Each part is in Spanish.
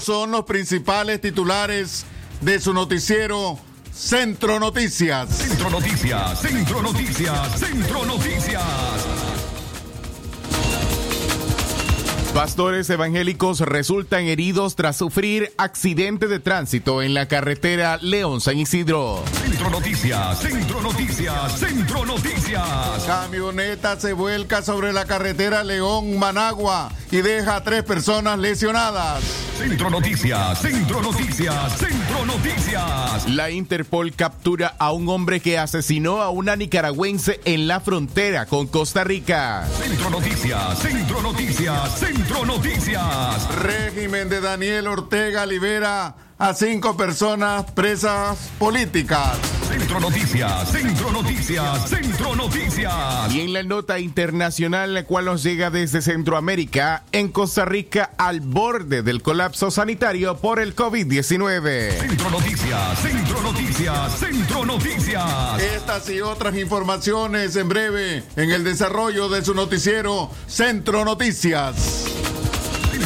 Son los principales titulares de su noticiero Centro Noticias. Centro Noticias, Centro Noticias, Centro Noticias. Pastores evangélicos resultan heridos tras sufrir accidente de tránsito en la carretera León-San Isidro. Centro Noticias, Centro Noticias, Centro Noticias. Camioneta se vuelca sobre la carretera León-Managua y deja a tres personas lesionadas. Centro Noticias, Centro Noticias, Centro Noticias. La Interpol captura a un hombre que asesinó a una nicaragüense en la frontera con Costa Rica. Centro Noticias, Centro Noticias, Centro Noticias. Régimen de Daniel Ortega libera a cinco personas presas políticas. Centro Noticias, Centro Noticias, Centro Noticias. Y en la nota internacional, la cual nos llega desde Centroamérica, en Costa Rica al borde del colapso sanitario por el COVID-19. Centro Noticias, Centro Noticias, Centro Noticias. Estas y otras informaciones en breve en el desarrollo de su noticiero Centro Noticias.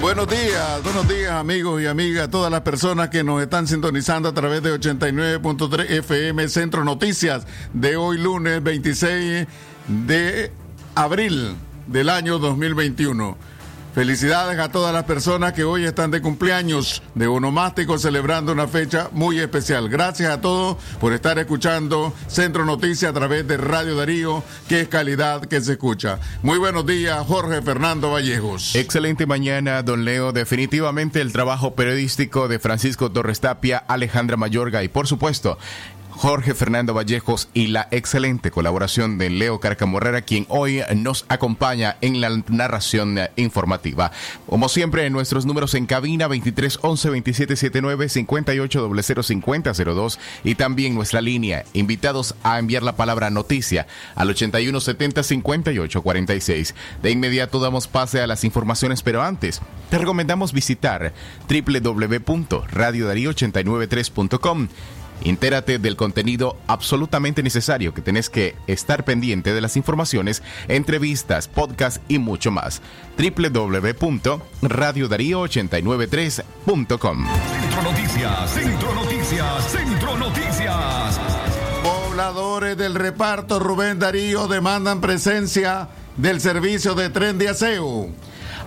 Buenos días, buenos días amigos y amigas, todas las personas que nos están sintonizando a través de 89.3 FM Centro Noticias de hoy lunes 26 de abril del año 2021. Felicidades a todas las personas que hoy están de cumpleaños de Onomástico celebrando una fecha muy especial. Gracias a todos por estar escuchando Centro Noticias a través de Radio Darío, que es calidad que se escucha. Muy buenos días, Jorge Fernando Vallejos. Excelente mañana, don Leo. Definitivamente el trabajo periodístico de Francisco Torres Tapia, Alejandra Mayorga y por supuesto Jorge Fernando Vallejos y la excelente colaboración de Leo Carcamorrera, quien hoy nos acompaña en la narración informativa. Como siempre, nuestros números en cabina 23 11 27 79 58 00 50 02 y también nuestra línea. Invitados a enviar la palabra noticia al 81 70 58 46. De inmediato damos pase a las informaciones, pero antes te recomendamos visitar www.radiodarío893.com Entérate del contenido absolutamente necesario que tenés que estar pendiente de las informaciones, entrevistas, podcast y mucho más. www.radiodarío893.com Centro Noticias, Centro Noticias, Centro Noticias. Pobladores del reparto Rubén Darío demandan presencia del servicio de tren de aseo.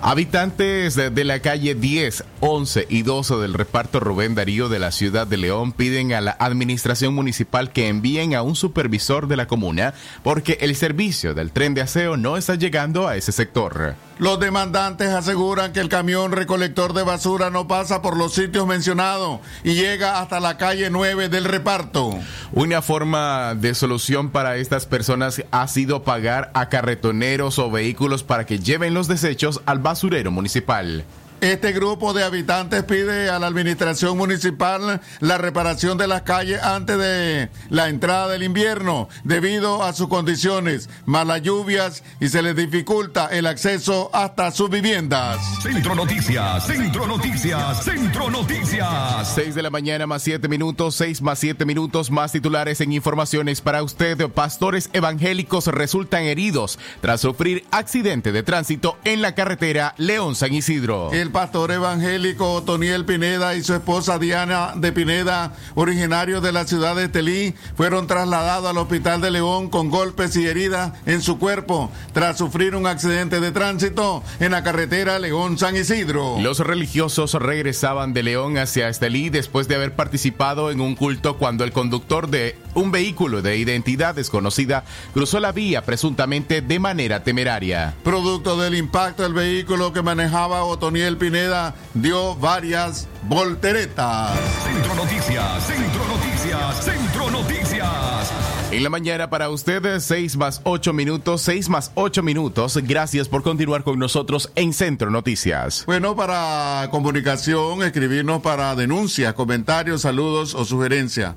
Habitantes de la calle 10, 11 y 12 del reparto Rubén Darío de la ciudad de León piden a la administración municipal que envíen a un supervisor de la comuna porque el servicio del tren de aseo no está llegando a ese sector. Los demandantes aseguran que el camión recolector de basura no pasa por los sitios mencionados y llega hasta la calle 9 del reparto. Una forma de solución para estas personas ha sido pagar a carretoneros o vehículos para que lleven los desechos al basurero municipal. Este grupo de habitantes pide a la administración municipal la reparación de las calles antes de la entrada del invierno debido a sus condiciones, malas lluvias y se les dificulta el acceso hasta sus viviendas. Centro Noticias, Centro Noticias, Centro Noticias. 6 de la mañana más 7 minutos, 6 más 7 minutos más titulares en informaciones para usted. Pastores evangélicos resultan heridos tras sufrir accidente de tránsito en la carretera León-San Isidro. El pastor evangélico Otoniel Pineda y su esposa Diana de Pineda, originarios de la ciudad de Telí, fueron trasladados al hospital de León con golpes y heridas en su cuerpo tras sufrir un accidente de tránsito en la carretera León-San Isidro. Los religiosos regresaban de León hacia Estelí después de haber participado en un culto cuando el conductor de un vehículo de identidad desconocida cruzó la vía presuntamente de manera temeraria. Producto del impacto, el vehículo que manejaba Otoniel Pineda dio varias volteretas. Centro Noticias, Centro Noticias, Centro Noticias. En la mañana para ustedes, 6 más 8 minutos, 6 más 8 minutos. Gracias por continuar con nosotros en Centro Noticias. Bueno, para comunicación, escribirnos para denuncias, comentarios, saludos o sugerencias.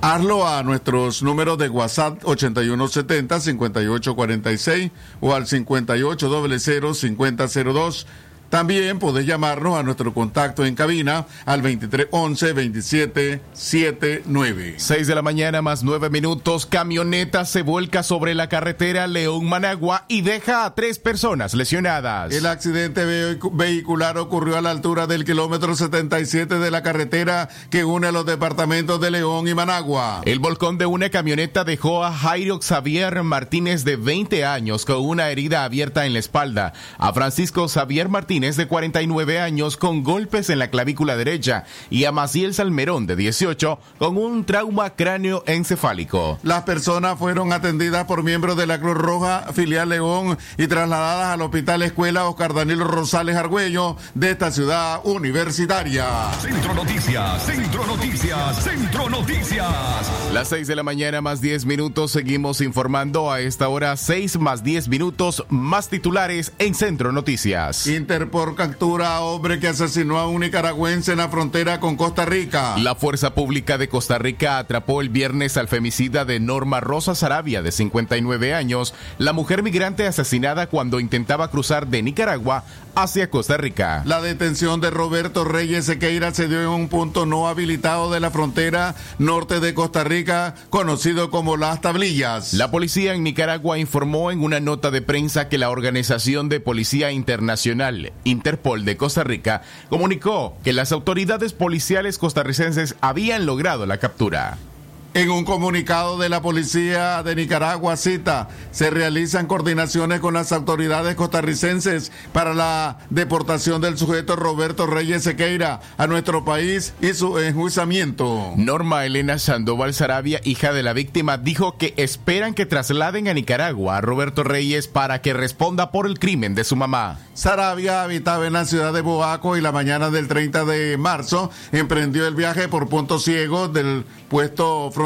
Hazlo a nuestros números de WhatsApp 8170-5846 o al 5800-5002. También podés llamarnos a nuestro contacto en cabina al 2311-2779. 6 de la mañana más 9 minutos. Camioneta se vuelca sobre la carretera León-Managua y deja a tres personas lesionadas. El accidente vehicular ocurrió a la altura del kilómetro 77 de la carretera que une los departamentos de León y Managua. El volcón de una camioneta dejó a Jairo Xavier Martínez de 20 años con una herida abierta en la espalda, a Francisco Xavier Martínez de 49 años con golpes en la clavícula derecha y a Maciel Salmerón de 18 con un trauma cráneo encefálico. Las personas fueron atendidas por miembros de la Cruz Roja filial León y trasladadas al Hospital Escuela Oscar Danilo Rosales Argüello de esta ciudad universitaria. Centro Noticias, Centro Noticias, Centro Noticias. Las 6 de la mañana más 10 minutos seguimos informando a esta hora 6 más 10 minutos más titulares en Centro Noticias por captura a hombre que asesinó a un nicaragüense en la frontera con Costa Rica. La Fuerza Pública de Costa Rica atrapó el viernes al femicida de Norma Rosa Sarabia, de 59 años, la mujer migrante asesinada cuando intentaba cruzar de Nicaragua hacia Costa Rica. La detención de Roberto Reyes Sequeira se dio en un punto no habilitado de la frontera norte de Costa Rica, conocido como Las Tablillas. La policía en Nicaragua informó en una nota de prensa que la Organización de Policía Internacional, Interpol de Costa Rica, comunicó que las autoridades policiales costarricenses habían logrado la captura. En un comunicado de la policía de Nicaragua cita, se realizan coordinaciones con las autoridades costarricenses para la deportación del sujeto Roberto Reyes Sequeira a nuestro país y su enjuiciamiento. Norma Elena Sandoval Sarabia, hija de la víctima, dijo que esperan que trasladen a Nicaragua a Roberto Reyes para que responda por el crimen de su mamá. Sarabia habitaba en la ciudad de Boaco y la mañana del 30 de marzo emprendió el viaje por puntos ciegos del puesto fronterizo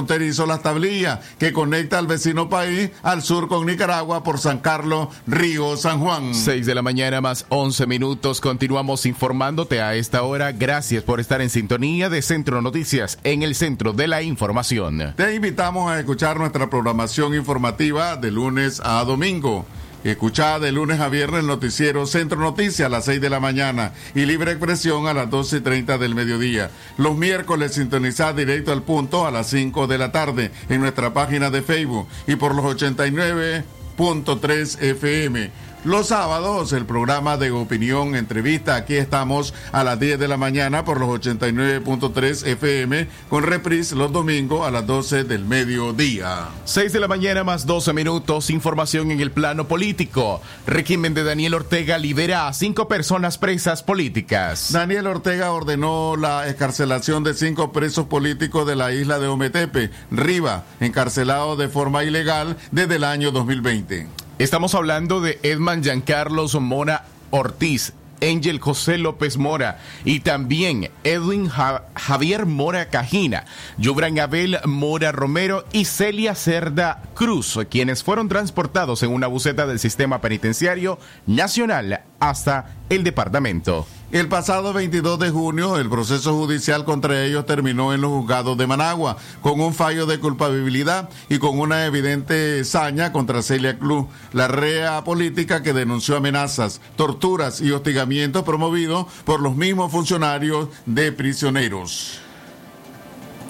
Las Tablillas, que conecta al vecino país al sur con Nicaragua por San Carlos, Río, San Juan. 6 de la mañana más 11 minutos. Continuamos informándote a esta hora. Gracias por estar en sintonía de Centro Noticias, en el centro de la información. Te invitamos a escuchar nuestra programación informativa de lunes a domingo. Escuchada de lunes a viernes el noticiero Centro Noticias a las 6 de la mañana y Libre Expresión a las 12 y 30 del mediodía. Los miércoles sintonizad directo al punto a las 5 de la tarde en nuestra página de Facebook y por los 89.3 FM. Los sábados, el programa de opinión, entrevista, aquí estamos a las 10 de la mañana por los 89.3 FM, con reprise los domingos a las 12 del mediodía. 6 de la mañana más 12 minutos, información en el plano político. Régimen de Daniel Ortega libera a cinco personas presas políticas. Daniel Ortega ordenó la escarcelación de cinco presos políticos de la isla de Ometepe, Riva, encarcelado de forma ilegal desde el año 2020. Estamos hablando de Edman Giancarlos Mora Ortiz, Ángel José López Mora y también Edwin Javier Mora Cajina, Yubran Abel Mora Romero y Celia Cerda Cruz, quienes fueron transportados en una buceta del sistema penitenciario nacional hasta el departamento. El pasado 22 de junio, el proceso judicial contra ellos terminó en los juzgados de Managua, con un fallo de culpabilidad y con una evidente saña contra Celia Cruz, la rea política que denunció amenazas, torturas y hostigamientos promovidos por los mismos funcionarios de prisioneros.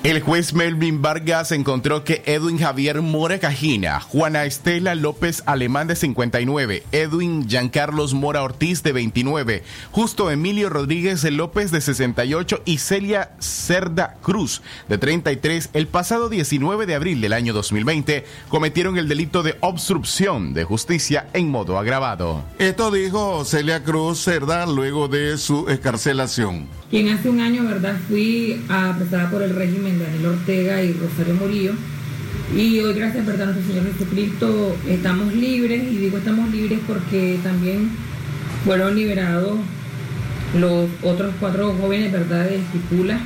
El juez Melvin Vargas encontró que Edwin Javier Mora Cajina, Juana Estela López Alemán de 59, Edwin Giancarlos Mora Ortiz de 29, Justo Emilio Rodríguez López de 68 y Celia Cerda Cruz de 33 el pasado 19 de abril del año 2020 cometieron el delito de obstrucción de justicia en modo agravado. Esto dijo Celia Cruz Cerda luego de su escarcelación. Quien hace un año, ¿verdad?, fui apresada por el régimen de Daniel Ortega y Rosario Murillo. Y hoy, gracias ¿verdad? a nuestro Señor Jesucristo, estamos libres, y digo estamos libres porque también fueron liberados los otros cuatro jóvenes, ¿verdad?, de Estipula,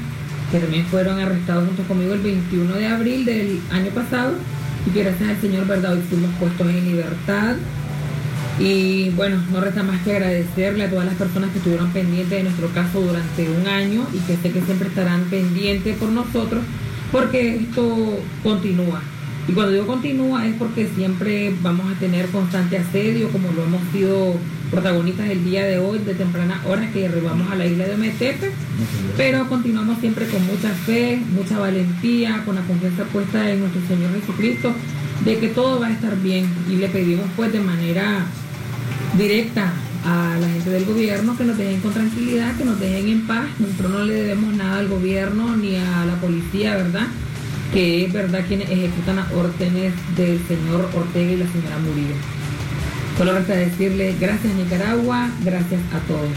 que también fueron arrestados junto conmigo el 21 de abril del año pasado, y gracias al Señor, ¿verdad?, hoy fuimos puestos en libertad. Y bueno, no resta más que agradecerle a todas las personas que estuvieron pendientes de nuestro caso durante un año y que sé que siempre estarán pendientes por nosotros porque esto continúa. Y cuando digo continúa es porque siempre vamos a tener constante asedio, como lo hemos sido protagonistas el día de hoy, de temprana hora que arribamos a la isla de Metepe, pero continuamos siempre con mucha fe, mucha valentía, con la confianza puesta en nuestro Señor Jesucristo, de que todo va a estar bien. Y le pedimos pues de manera directa a la gente del gobierno que nos dejen con tranquilidad, que nos dejen en paz. Nosotros no le debemos nada al gobierno ni a la policía, ¿verdad? Que es verdad quienes ejecutan las órdenes del señor Ortega y la señora Murillo. Solo resta decirle gracias Nicaragua, gracias a todos.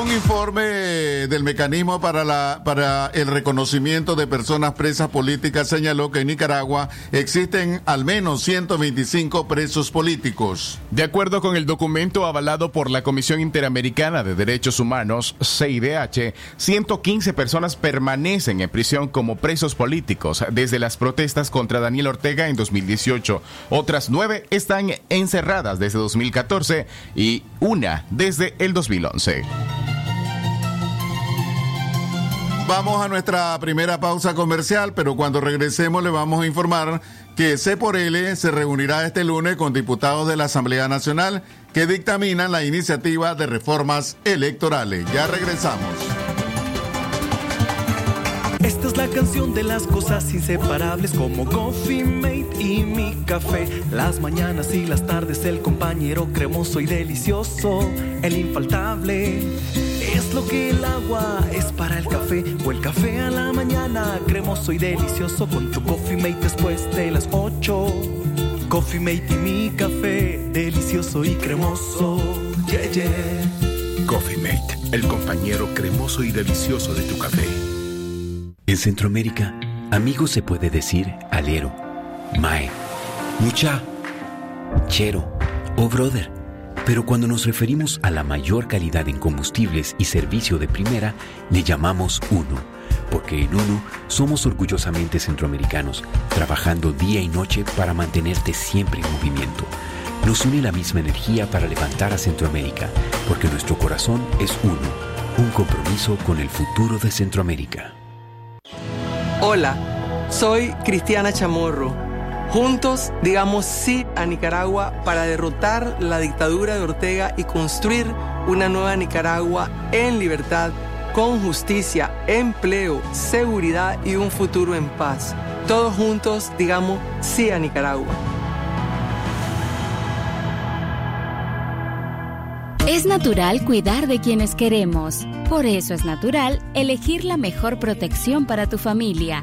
Un informe del mecanismo para, el reconocimiento de personas presas políticas señaló que en Nicaragua existen al menos 125 presos políticos. De acuerdo con el documento avalado por la Comisión Interamericana de Derechos Humanos, CIDH, 115 personas permanecen en prisión como presos políticos desde las protestas contra Daniel Ortega en 2018. Otras nueve están encerradas desde 2014 y una desde el 2011. Vamos a nuestra primera pausa comercial, pero cuando regresemos le vamos a informar que C por L se reunirá este lunes con diputados de la Asamblea Nacional que dictaminan la iniciativa de reformas electorales. Ya regresamos. Esta es la canción de las cosas inseparables como Coffee Mate y mi café. Las mañanas y las tardes el compañero cremoso y delicioso, el infaltable. Es lo que el agua es para el café o el café a la mañana cremoso y delicioso con tu Coffee Mate después de las 8. Coffee Mate y mi café delicioso y cremoso. Yeah, yeah. Coffee Mate, el compañero cremoso y delicioso de tu café. En Centroamérica, amigo se puede decir alero, mae, mucha, chero o brother. Pero cuando nos referimos a la mayor calidad en combustibles y servicio de primera, le llamamos uno. Porque en uno somos orgullosamente centroamericanos, trabajando día y noche para mantenerte siempre en movimiento. Nos une la misma energía para levantar a Centroamérica, porque nuestro corazón es uno, un compromiso con el futuro de Centroamérica. Hola, soy Cristiana Chamorro. Juntos digamos sí a Nicaragua para derrotar la dictadura de Ortega y construir una nueva Nicaragua en libertad, con justicia, empleo, seguridad y un futuro en paz. Todos juntos digamos sí a Nicaragua. Es natural cuidar de quienes queremos. Por eso es natural elegir la mejor protección para tu familia.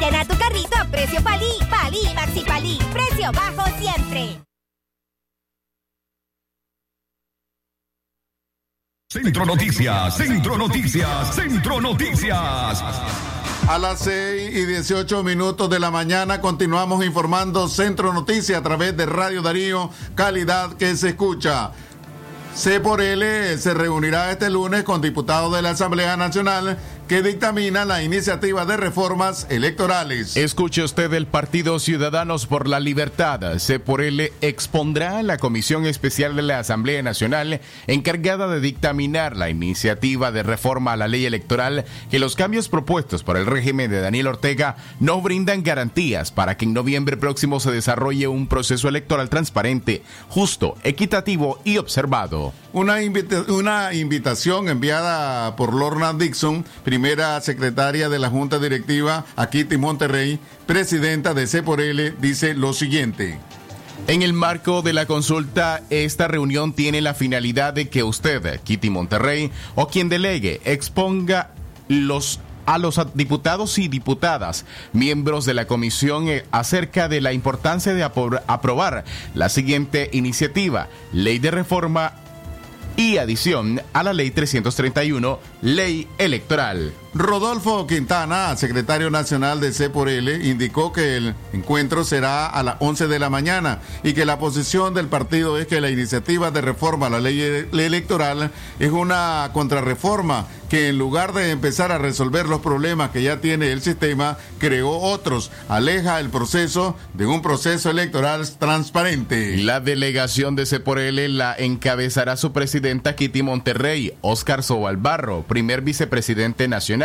Llena tu carrito a precio palí. Palí Maxi Palí. Precio bajo siempre. Centro Noticias, Centro Noticias, Centro Noticias. A las 6 y 18 minutos de la mañana continuamos informando Centro Noticias a través de Radio Darío, calidad que se escucha. C por L se reunirá este lunes con diputados de la Asamblea Nacional que dictamina la iniciativa de reformas electorales. Escuche usted el Partido Ciudadanos por la Libertad. C por L expondrá a la Comisión Especial de la Asamblea Nacional encargada de dictaminar la iniciativa de reforma a la ley electoral que los cambios propuestos por el régimen de Daniel Ortega no brindan garantías para que en noviembre próximo se desarrolle un proceso electoral transparente, justo, equitativo y observado. Una, una invitación enviada por Lorna Dixon, primera secretaria de la Junta Directiva, a Kitty Monterrey, presidenta de C por L, dice lo siguiente. En el marco de la consulta, esta reunión tiene la finalidad de que usted, Kitty Monterrey, o quien delegue, exponga a los diputados y diputadas, miembros de la comisión, eh, acerca de la importancia de aprobar la siguiente iniciativa, ley de reforma y adición a la Ley 331, Ley Electoral. Rodolfo Quintana, secretario nacional de C por L, indicó que el encuentro será a las 11 de la mañana y que la posición del partido es que la iniciativa de reforma a la ley electoral es una contrarreforma que en lugar de empezar a resolver los problemas que ya tiene el sistema, creó otros, aleja el proceso de un proceso electoral transparente. La delegación de C por L la encabezará su presidenta Kitty Monterrey, Oscar Sobalbarro, primer vicepresidente nacional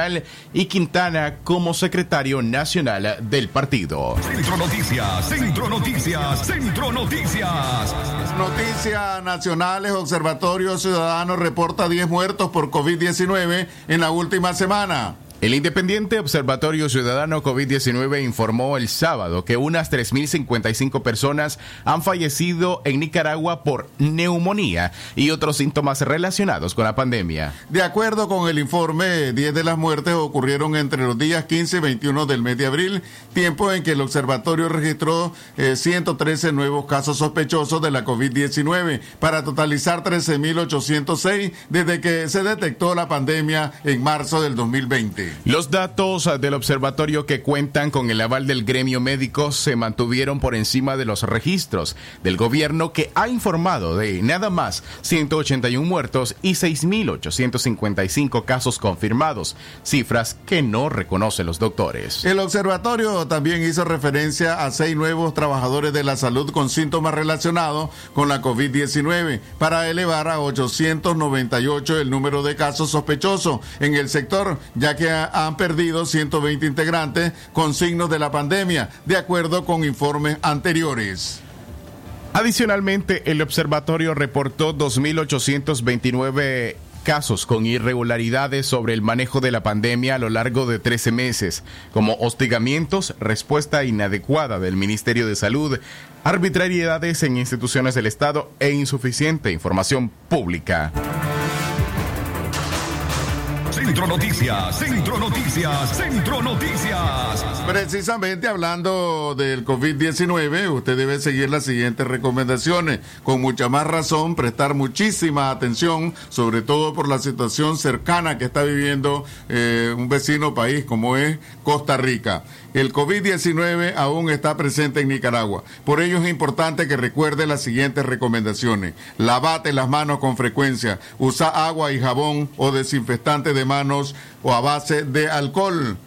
y Quintana como secretario nacional del partido. Centro Noticias, Centro Noticias, Centro Noticias. Noticias nacionales, Observatorio Ciudadano reporta 10 muertos por COVID-19 en la última semana. El Independiente Observatorio Ciudadano COVID-19 informó el sábado que unas 3.055 personas han fallecido en Nicaragua por neumonía y otros síntomas relacionados con la pandemia. De acuerdo con el informe, 10 de las muertes ocurrieron entre los días 15 y 21 del mes de abril, tiempo en que el observatorio registró 113 eh, nuevos casos sospechosos de la COVID-19, para totalizar 13.806 desde que se detectó la pandemia en marzo del 2020. Los datos del observatorio que cuentan con el aval del gremio médico se mantuvieron por encima de los registros del gobierno que ha informado de nada más 181 muertos y 6.855 casos confirmados, cifras que no reconocen los doctores. El observatorio también hizo referencia a seis nuevos trabajadores de la salud con síntomas relacionados con la COVID-19 para elevar a 898 el número de casos sospechosos en el sector, ya que han perdido 120 integrantes con signos de la pandemia, de acuerdo con informes anteriores. Adicionalmente, el observatorio reportó 2.829 casos con irregularidades sobre el manejo de la pandemia a lo largo de 13 meses, como hostigamientos, respuesta inadecuada del Ministerio de Salud, arbitrariedades en instituciones del Estado e insuficiente información pública. Centro Noticias, Centro Noticias, Centro Noticias. Precisamente hablando del COVID-19, usted debe seguir las siguientes recomendaciones. Con mucha más razón, prestar muchísima atención, sobre todo por la situación cercana que está viviendo eh, un vecino país como es Costa Rica. El COVID-19 aún está presente en Nicaragua. Por ello es importante que recuerde las siguientes recomendaciones. Lavate las manos con frecuencia. Usa agua y jabón o desinfectante de manos o a base de alcohol.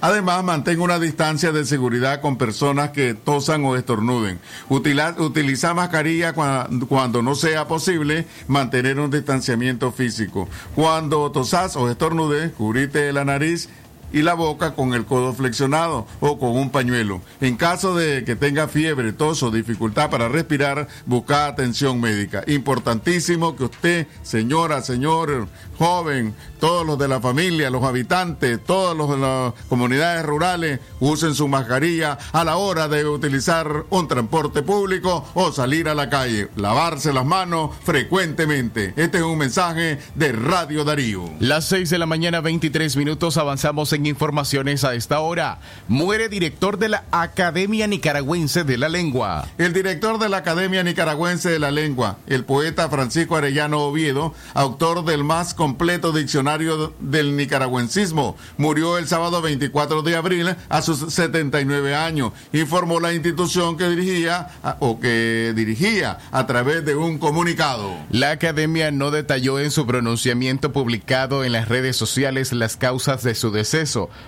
Además, mantenga una distancia de seguridad con personas que tosan o estornuden. Utiliza, mascarilla cuando, cuando, no sea posible mantener un distanciamiento físico. Cuando tosas o estornudes, cubrite la nariz y la boca con el codo flexionado o con un pañuelo. En caso de que tenga fiebre, tos o dificultad para respirar, busca atención médica. Importantísimo que usted, señora, señor, joven, todos los de la familia, los habitantes, de las comunidades rurales usen su mascarilla a la hora de utilizar un transporte público o salir a la calle. Lavarse las manos frecuentemente. Este es un mensaje de Radio Darío. Las 6 de la mañana, 23 minutos, avanzamos en en informaciones a esta hora. Muere director de la Academia Nicaragüense de la Lengua. El director de la Academia Nicaragüense de la Lengua, el poeta Francisco Arellano Oviedo, autor del más completo diccionario del nicaragüencismo, murió el sábado 24 de abril a sus 79 años, informó la institución que dirigía o que dirigía a través de un comunicado. La academia no detalló en su pronunciamiento publicado en las redes sociales las causas de su deceso,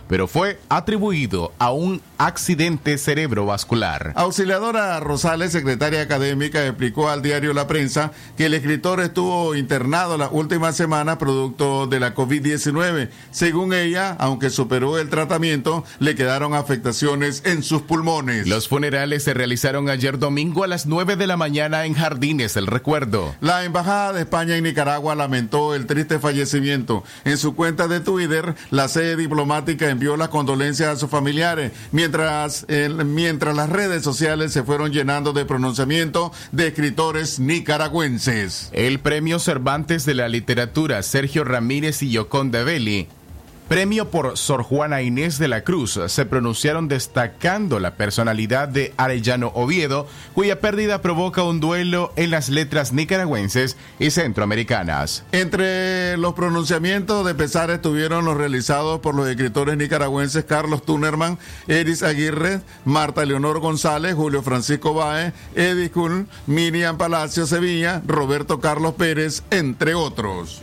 pero fue atribuido a un accidente cerebrovascular. Auxiliadora Rosales, secretaria académica, explicó al diario La Prensa que el escritor estuvo internado la última semana producto de la COVID-19. Según ella, aunque superó el tratamiento, le quedaron afectaciones en sus pulmones. Los funerales se realizaron ayer domingo a las 9 de la mañana en Jardines el Recuerdo. La Embajada de España en Nicaragua lamentó el triste fallecimiento. En su cuenta de Twitter, la sede diplomática envió las condolencias a sus familiares, mientras, mientras las redes sociales se fueron llenando de pronunciamiento de escritores nicaragüenses. El premio Cervantes de la Literatura Sergio Ramírez y Yoconda Belli Premio por Sor Juana Inés de la Cruz se pronunciaron destacando la personalidad de Arellano Oviedo, cuya pérdida provoca un duelo en las letras nicaragüenses y centroamericanas. Entre los pronunciamientos de pesar estuvieron los realizados por los escritores nicaragüenses Carlos Tunerman, Eris Aguirre, Marta Leonor González, Julio Francisco Bae, Eddie Kuhl, Miriam Palacio Sevilla, Roberto Carlos Pérez, entre otros.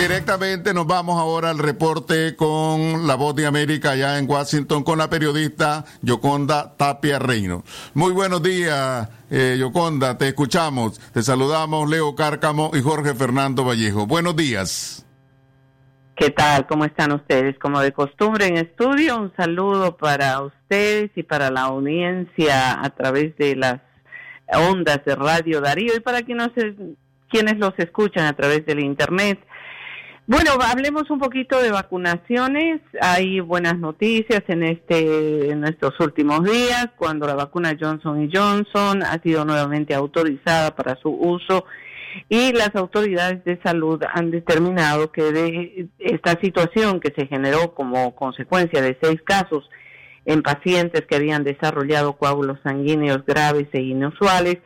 Directamente nos vamos ahora al reporte con la voz de América allá en Washington con la periodista Yoconda Tapia Reino. Muy buenos días, eh, Yoconda, te escuchamos. Te saludamos Leo Cárcamo y Jorge Fernando Vallejo. Buenos días. ¿Qué tal? ¿Cómo están ustedes? Como de costumbre en estudio, un saludo para ustedes y para la audiencia a través de las ondas de Radio Darío y para quienes, quienes los escuchan a través del Internet. Bueno, hablemos un poquito de vacunaciones. Hay buenas noticias en este en estos últimos días cuando la vacuna Johnson Johnson ha sido nuevamente autorizada para su uso y las autoridades de salud han determinado que de esta situación que se generó como consecuencia de seis casos en pacientes que habían desarrollado coágulos sanguíneos graves e inusuales,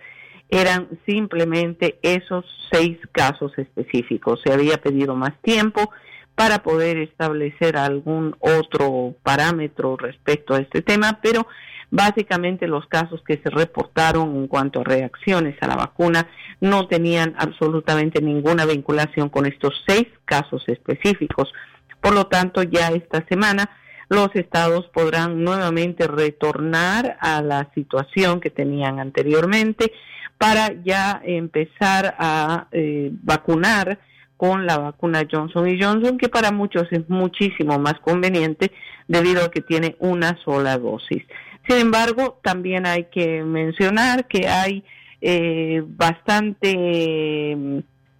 eran simplemente esos seis casos específicos. Se había pedido más tiempo para poder establecer algún otro parámetro respecto a este tema, pero básicamente los casos que se reportaron en cuanto a reacciones a la vacuna no tenían absolutamente ninguna vinculación con estos seis casos específicos. Por lo tanto, ya esta semana los estados podrán nuevamente retornar a la situación que tenían anteriormente para ya empezar a eh, vacunar con la vacuna Johnson y Johnson, que para muchos es muchísimo más conveniente debido a que tiene una sola dosis. Sin embargo, también hay que mencionar que hay eh, bastante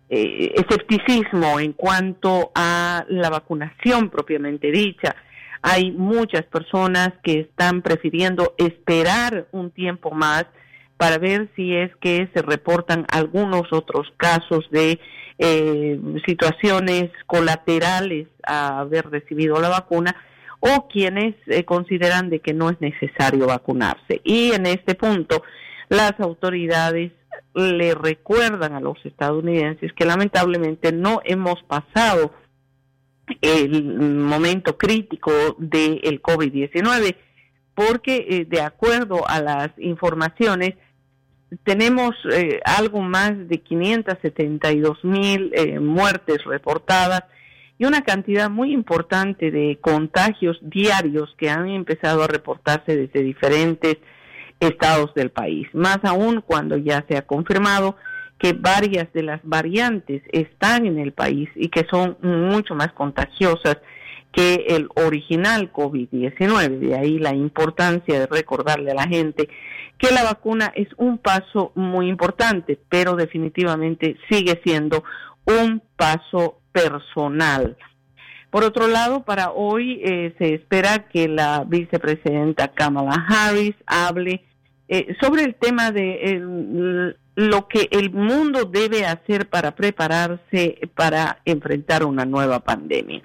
eh, escepticismo en cuanto a la vacunación propiamente dicha. Hay muchas personas que están prefiriendo esperar un tiempo más para ver si es que se reportan algunos otros casos de eh, situaciones colaterales a haber recibido la vacuna o quienes eh, consideran de que no es necesario vacunarse. Y en este punto, las autoridades le recuerdan a los estadounidenses que lamentablemente no hemos pasado el momento crítico del COVID-19 porque eh, de acuerdo a las informaciones tenemos eh, algo más de 572 mil eh, muertes reportadas y una cantidad muy importante de contagios diarios que han empezado a reportarse desde diferentes estados del país. Más aún cuando ya se ha confirmado que varias de las variantes están en el país y que son mucho más contagiosas que el original COVID-19. De ahí la importancia de recordarle a la gente que la vacuna es un paso muy importante, pero definitivamente sigue siendo un paso personal. Por otro lado, para hoy eh, se espera que la vicepresidenta Kamala Harris hable eh, sobre el tema de lo que el mundo debe hacer para prepararse para enfrentar una nueva pandemia.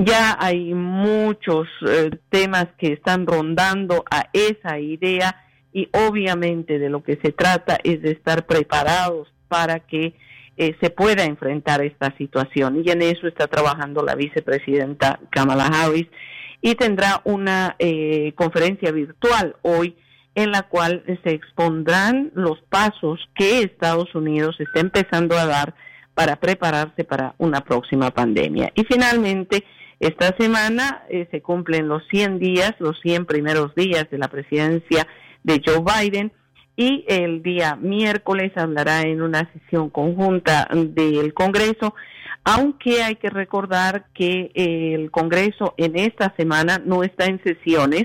Ya hay muchos eh, temas que están rondando a esa idea y obviamente de lo que se trata es de estar preparados para que eh, se pueda enfrentar esta situación. Y en eso está trabajando la vicepresidenta Kamala Harris y tendrá una eh, conferencia virtual hoy en la cual se expondrán los pasos que Estados Unidos está empezando a dar para prepararse para una próxima pandemia. Y finalmente, esta semana eh, se cumplen los 100 días, los 100 primeros días de la presidencia de Joe Biden y el día miércoles hablará en una sesión conjunta del Congreso, aunque hay que recordar que el Congreso en esta semana no está en sesiones,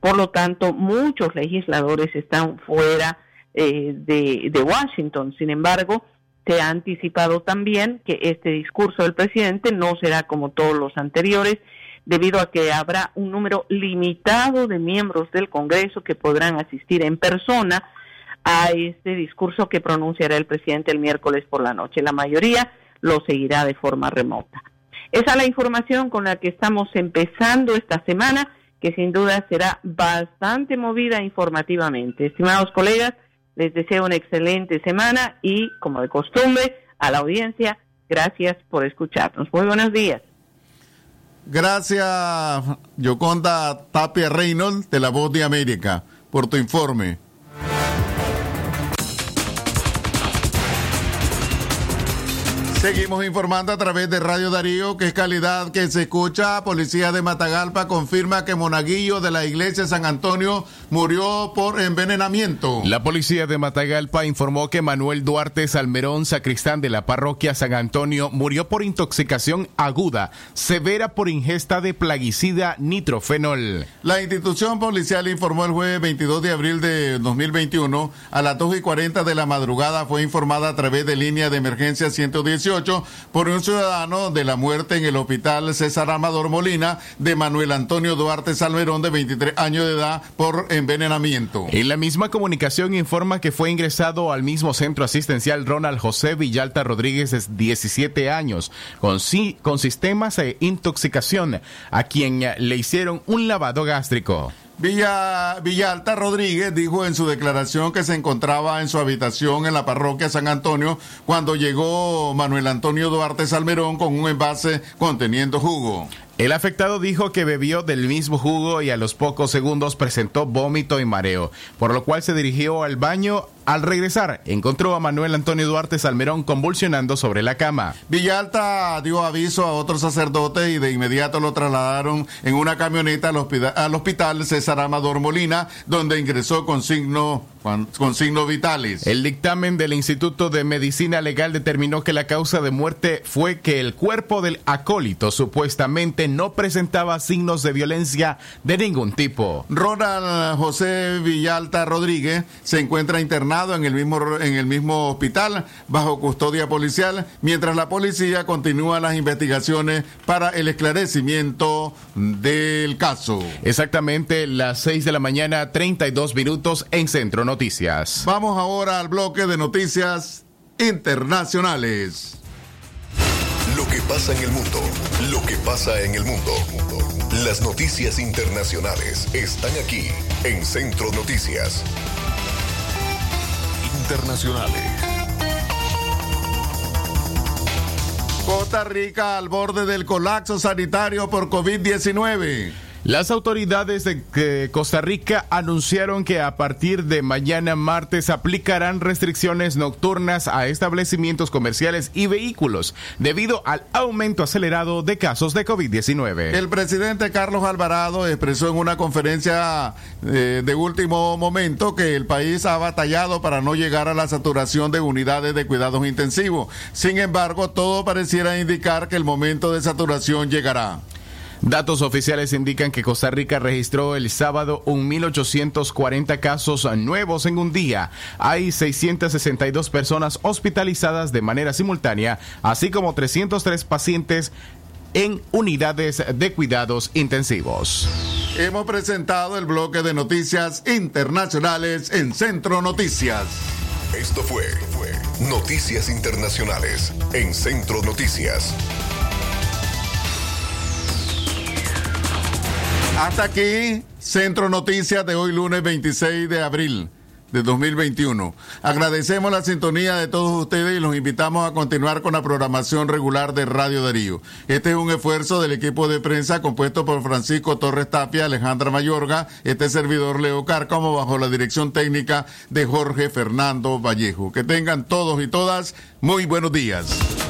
por lo tanto muchos legisladores están fuera eh, de Washington. Sin embargo, se ha anticipado también que este discurso del presidente no será como todos los anteriores, debido a que habrá un número limitado de miembros del Congreso que podrán asistir en persona a este discurso que pronunciará el presidente el miércoles por la noche. La mayoría lo seguirá de forma remota. Esa es la información con la que estamos empezando esta semana, que sin duda será bastante movida informativamente. Estimados colegas, les deseo una excelente semana y, como de costumbre, a la audiencia, gracias por escucharnos. Muy buenos días. Gracias, Yoconda Tapia Reynolds, de La Voz de América, por tu informe. Seguimos informando a través de Radio Darío, que es calidad que se escucha. Policía de Matagalpa confirma que Monaguillo de la iglesia San Antonio murió por envenenamiento. La policía de Matagalpa informó que Manuel Duarte Salmerón, sacristán de la parroquia San Antonio, murió por intoxicación aguda, severa por ingesta de plaguicida nitrofenol. La institución policial informó el jueves 22 de abril de 2021 a las 2 y 40 de la madrugada fue informada a través de línea de emergencia 118 por un ciudadano de la muerte en el hospital César Amador Molina de Manuel Antonio Duarte Salmerón de 23 años de edad por envenenamiento. En la misma comunicación informa que fue ingresado al mismo centro asistencial Ronald José Villalta Rodríguez de 17 años con, con sistemas de intoxicación a quien le hicieron un lavado gástrico. Villa, Villalta Rodríguez dijo en su declaración que se encontraba en su habitación en la parroquia San Antonio cuando llegó Manuel Antonio Duarte Salmerón con un envase conteniendo jugo. El afectado dijo que bebió del mismo jugo y a los pocos segundos presentó vómito y mareo, por lo cual se dirigió al baño al regresar, encontró a Manuel Antonio Duarte Salmerón convulsionando sobre la cama. Villalta dio aviso a otro sacerdote y de inmediato lo trasladaron en una camioneta al hospital, al hospital César Amador Molina, donde ingresó con signos con signos vitales. El dictamen del Instituto de Medicina Legal determinó que la causa de muerte fue que el cuerpo del acólito supuestamente no presentaba signos de violencia de ningún tipo. Ronald José Villalta Rodríguez se encuentra internado en el mismo en el mismo hospital bajo custodia policial, mientras la policía continúa las investigaciones para el esclarecimiento del caso. Exactamente las 6 de la mañana, 32 minutos en Centro Noticias. Vamos ahora al bloque de noticias internacionales. Lo que pasa en el mundo, lo que pasa en el mundo. Las noticias internacionales están aquí en Centro Noticias internacionales. Costa Rica al borde del colapso sanitario por COVID-19. Las autoridades de Costa Rica anunciaron que a partir de mañana martes aplicarán restricciones nocturnas a establecimientos comerciales y vehículos debido al aumento acelerado de casos de COVID-19. El presidente Carlos Alvarado expresó en una conferencia eh, de último momento que el país ha batallado para no llegar a la saturación de unidades de cuidados intensivos. Sin embargo, todo pareciera indicar que el momento de saturación llegará. Datos oficiales indican que Costa Rica registró el sábado 1.840 casos nuevos en un día. Hay 662 personas hospitalizadas de manera simultánea, así como 303 pacientes en unidades de cuidados intensivos. Hemos presentado el bloque de noticias internacionales en Centro Noticias. Esto fue, fue Noticias Internacionales en Centro Noticias. Hasta aquí, Centro Noticias de hoy lunes 26 de abril de 2021. Agradecemos la sintonía de todos ustedes y los invitamos a continuar con la programación regular de Radio Darío. Este es un esfuerzo del equipo de prensa compuesto por Francisco Torres Tapia, Alejandra Mayorga, este servidor Leo Cárcamo bajo la dirección técnica de Jorge Fernando Vallejo. Que tengan todos y todas muy buenos días.